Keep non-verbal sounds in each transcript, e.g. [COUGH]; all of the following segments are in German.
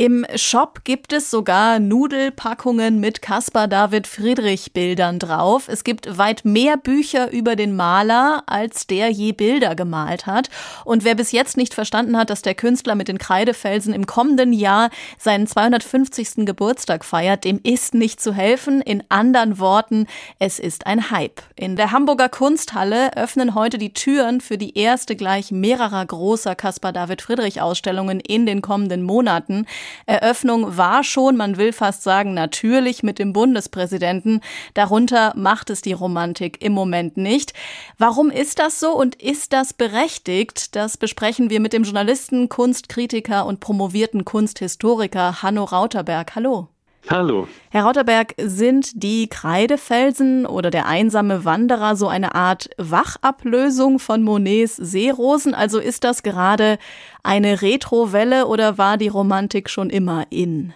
Im Shop gibt es sogar Nudelpackungen mit Caspar David Friedrich Bildern drauf. Es gibt weit mehr Bücher über den Maler, als der je Bilder gemalt hat. Und wer bis jetzt nicht verstanden hat, dass der Künstler mit den Kreidefelsen im kommenden Jahr seinen 250. Geburtstag feiert, dem ist nicht zu helfen. In anderen Worten, es ist ein Hype. In der Hamburger Kunsthalle öffnen heute die Türen für die erste gleich mehrerer großer Caspar David Friedrich Ausstellungen in den kommenden Monaten. Eröffnung war schon, man will fast sagen, natürlich mit dem Bundespräsidenten. Darunter macht es die Romantik im Moment nicht. Warum ist das so und ist das berechtigt? Das besprechen wir mit dem Journalisten, Kunstkritiker und promovierten Kunsthistoriker Hanno Rauterberg. Hallo. Hallo. Herr Rauterberg, sind die Kreidefelsen oder der einsame Wanderer so eine Art Wachablösung von Monets Seerosen? Also ist das gerade eine Retrowelle oder war die Romantik schon immer in?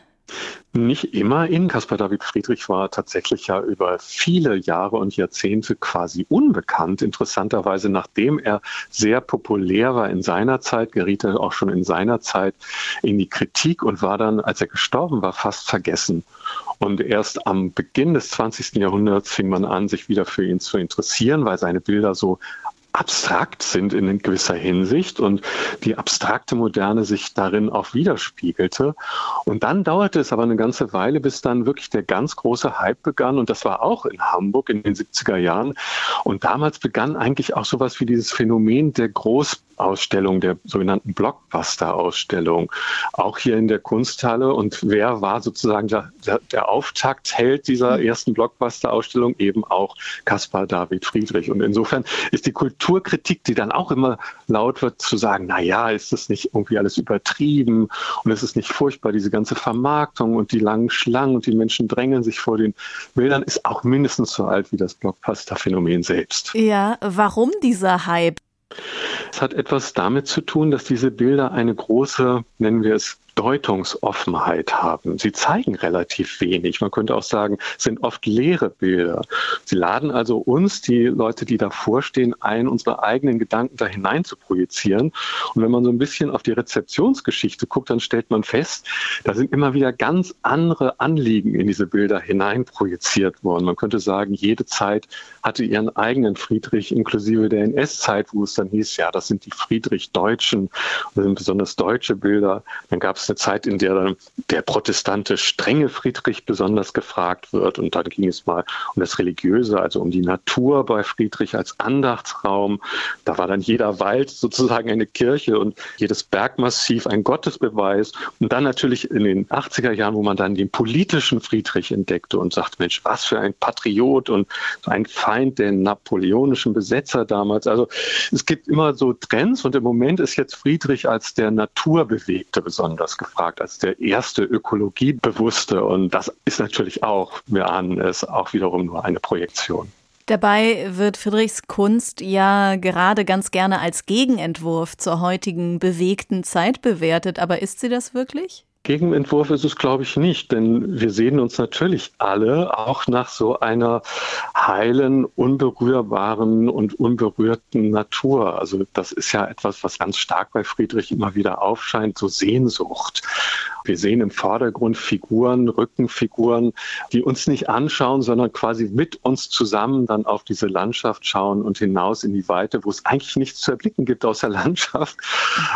Nicht immer in. Caspar David Friedrich war tatsächlich ja über viele Jahre und Jahrzehnte quasi unbekannt. Interessanterweise, nachdem er sehr populär war in seiner Zeit, geriet er auch schon in seiner Zeit in die Kritik und war dann, als er gestorben war, fast vergessen. Und erst am Beginn des 20. Jahrhunderts fing man an, sich wieder für ihn zu interessieren, weil seine Bilder so abstrakt sind in gewisser Hinsicht und die abstrakte Moderne sich darin auch widerspiegelte. Und dann dauerte es aber eine ganze Weile, bis dann wirklich der ganz große Hype begann. Und das war auch in Hamburg in den 70er Jahren. Und damals begann eigentlich auch sowas wie dieses Phänomen der Groß Ausstellung, der sogenannten Blockbuster-Ausstellung, auch hier in der Kunsthalle. Und wer war sozusagen der, der Auftaktheld dieser mhm. ersten Blockbuster-Ausstellung? Eben auch Caspar David Friedrich. Und insofern ist die Kulturkritik, die dann auch immer laut wird, zu sagen, na ja, ist das nicht irgendwie alles übertrieben und ist es nicht furchtbar, diese ganze Vermarktung und die langen Schlangen und die Menschen drängeln sich vor den Bildern, ist auch mindestens so alt wie das Blockbuster-Phänomen selbst. Ja, warum dieser Hype? Es hat etwas damit zu tun, dass diese Bilder eine große, nennen wir es, Deutungsoffenheit haben. Sie zeigen relativ wenig. Man könnte auch sagen, sind oft leere Bilder. Sie laden also uns, die Leute, die davor stehen, ein, unsere eigenen Gedanken da hinein zu projizieren. Und wenn man so ein bisschen auf die Rezeptionsgeschichte guckt, dann stellt man fest, da sind immer wieder ganz andere Anliegen in diese Bilder hinein projiziert worden. Man könnte sagen, jede Zeit hatte ihren eigenen Friedrich, inklusive der NS-Zeit, wo es dann hieß, ja, das sind die Friedrich-Deutschen, das sind besonders deutsche Bilder. Dann gab es eine Zeit, in der dann der protestante strenge Friedrich besonders gefragt wird. Und dann ging es mal um das Religiöse, also um die Natur bei Friedrich als Andachtsraum. Da war dann jeder Wald sozusagen eine Kirche und jedes Bergmassiv ein Gottesbeweis. Und dann natürlich in den 80er Jahren, wo man dann den politischen Friedrich entdeckte und sagt, Mensch, was für ein Patriot und ein Feind der napoleonischen Besetzer damals. Also es gibt immer so Trends und im Moment ist jetzt Friedrich als der Naturbewegte besonders besonders gefragt als der erste Ökologiebewusste. Und das ist natürlich auch, wir ahnen es, auch wiederum nur eine Projektion. Dabei wird Friedrichs Kunst ja gerade ganz gerne als Gegenentwurf zur heutigen bewegten Zeit bewertet. Aber ist sie das wirklich? Gegenentwurf ist es, glaube ich, nicht, denn wir sehen uns natürlich alle auch nach so einer heilen, unberührbaren und unberührten Natur. Also das ist ja etwas, was ganz stark bei Friedrich immer wieder aufscheint, so Sehnsucht. Wir sehen im Vordergrund Figuren, Rückenfiguren, die uns nicht anschauen, sondern quasi mit uns zusammen dann auf diese Landschaft schauen und hinaus in die Weite, wo es eigentlich nichts zu erblicken gibt außer [LAUGHS] Landschaft.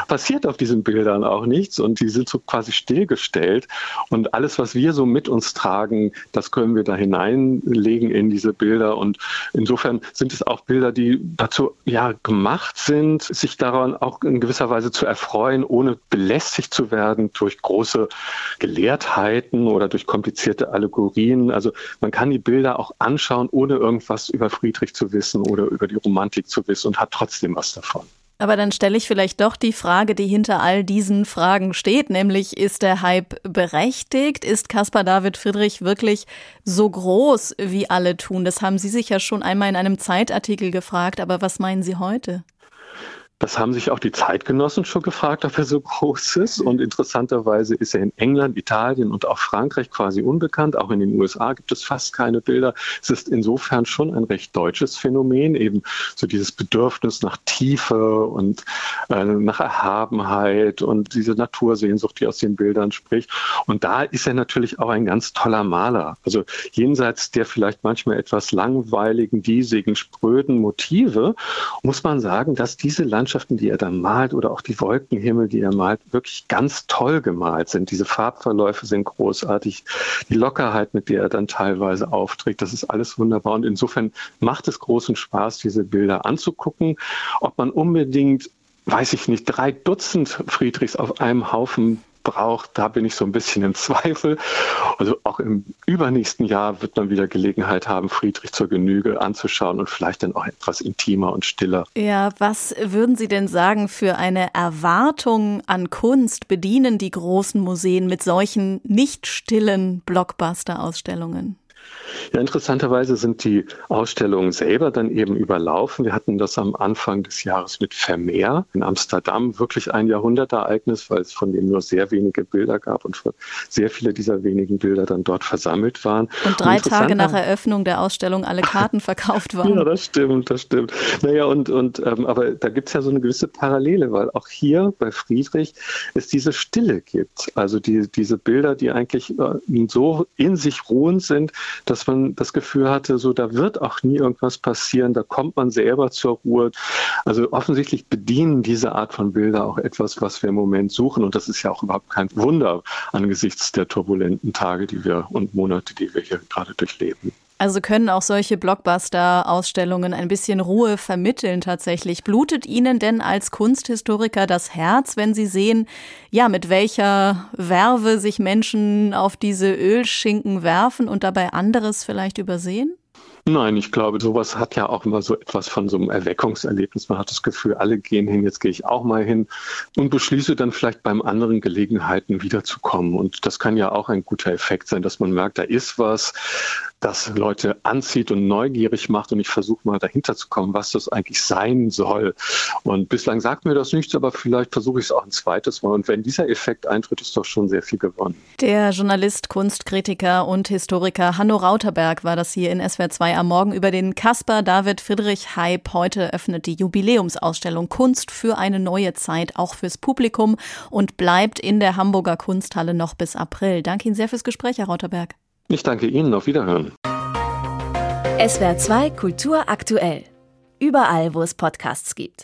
Passiert auf diesen Bildern auch nichts und die sind so quasi stillgestellt. Und alles, was wir so mit uns tragen, das können wir da hineinlegen in diese Bilder. Und insofern sind es auch Bilder, die dazu ja gemacht sind, sich daran auch in gewisser Weise zu erfreuen, ohne belästigt zu werden durch große große Gelehrtheiten oder durch komplizierte Allegorien. Also man kann die Bilder auch anschauen, ohne irgendwas über Friedrich zu wissen oder über die Romantik zu wissen und hat trotzdem was davon. Aber dann stelle ich vielleicht doch die Frage, die hinter all diesen Fragen steht, nämlich ist der Hype berechtigt? Ist Caspar David Friedrich wirklich so groß, wie alle tun? Das haben Sie sich ja schon einmal in einem Zeitartikel gefragt, aber was meinen Sie heute? Das haben sich auch die Zeitgenossen schon gefragt, ob er so groß ist. Und interessanterweise ist er in England, Italien und auch Frankreich quasi unbekannt. Auch in den USA gibt es fast keine Bilder. Es ist insofern schon ein recht deutsches Phänomen, eben so dieses Bedürfnis nach Tiefe und äh, nach Erhabenheit und diese Natursehnsucht, die aus den Bildern spricht. Und da ist er natürlich auch ein ganz toller Maler. Also jenseits der vielleicht manchmal etwas langweiligen, diesigen, spröden Motive, muss man sagen, dass diese Landschaft Landschaften, die er da malt oder auch die Wolkenhimmel, die er malt, wirklich ganz toll gemalt sind. Diese Farbverläufe sind großartig. Die Lockerheit, mit der er dann teilweise aufträgt, das ist alles wunderbar. Und insofern macht es großen Spaß, diese Bilder anzugucken. Ob man unbedingt weiß ich nicht, drei Dutzend Friedrichs auf einem Haufen braucht, da bin ich so ein bisschen im Zweifel. Also auch im übernächsten Jahr wird man wieder Gelegenheit haben, Friedrich zur Genüge anzuschauen und vielleicht dann auch etwas intimer und stiller. Ja, was würden Sie denn sagen für eine Erwartung an Kunst bedienen die großen Museen mit solchen nicht stillen Blockbuster-Ausstellungen? Ja, interessanterweise sind die Ausstellungen selber dann eben überlaufen. Wir hatten das am Anfang des Jahres mit Vermeer in Amsterdam, wirklich ein Jahrhundertereignis, weil es von dem nur sehr wenige Bilder gab und sehr viele dieser wenigen Bilder dann dort versammelt waren. Und drei und Tage nach Eröffnung der Ausstellung alle Karten verkauft [LAUGHS] waren. Ja, das stimmt, das stimmt. Naja, und, und ähm, aber da gibt es ja so eine gewisse Parallele, weil auch hier bei Friedrich es diese Stille gibt. Also die, diese Bilder, die eigentlich äh, so in sich ruhend sind, dass man das Gefühl hatte, so da wird auch nie irgendwas passieren, da kommt man selber zur Ruhe. Also offensichtlich bedienen diese Art von Bilder auch etwas, was wir im Moment suchen. Und das ist ja auch überhaupt kein Wunder angesichts der turbulenten Tage, die wir und Monate, die wir hier gerade durchleben. Also können auch solche Blockbuster-Ausstellungen ein bisschen Ruhe vermitteln tatsächlich. Blutet Ihnen denn als Kunsthistoriker das Herz, wenn Sie sehen, ja, mit welcher Werbe sich Menschen auf diese Ölschinken werfen und dabei anderes vielleicht übersehen? Nein, ich glaube, sowas hat ja auch immer so etwas von so einem Erweckungserlebnis. Man hat das Gefühl, alle gehen hin, jetzt gehe ich auch mal hin und beschließe dann vielleicht beim anderen Gelegenheiten wiederzukommen. Und das kann ja auch ein guter Effekt sein, dass man merkt, da ist was, das Leute anzieht und neugierig macht. Und ich versuche mal dahinter zu kommen, was das eigentlich sein soll. Und bislang sagt mir das nichts, aber vielleicht versuche ich es auch ein zweites Mal. Und wenn dieser Effekt eintritt, ist doch schon sehr viel gewonnen. Der Journalist, Kunstkritiker und Historiker Hanno Rauterberg war das hier in SWR 2 am Morgen über den Caspar David Friedrich Hype. Heute öffnet die Jubiläumsausstellung Kunst für eine neue Zeit, auch fürs Publikum und bleibt in der Hamburger Kunsthalle noch bis April. Danke Ihnen sehr fürs Gespräch, Herr Rauterberg. Ich danke Ihnen. Auf Wiederhören. SWR 2 Kultur aktuell. Überall, wo es Podcasts gibt.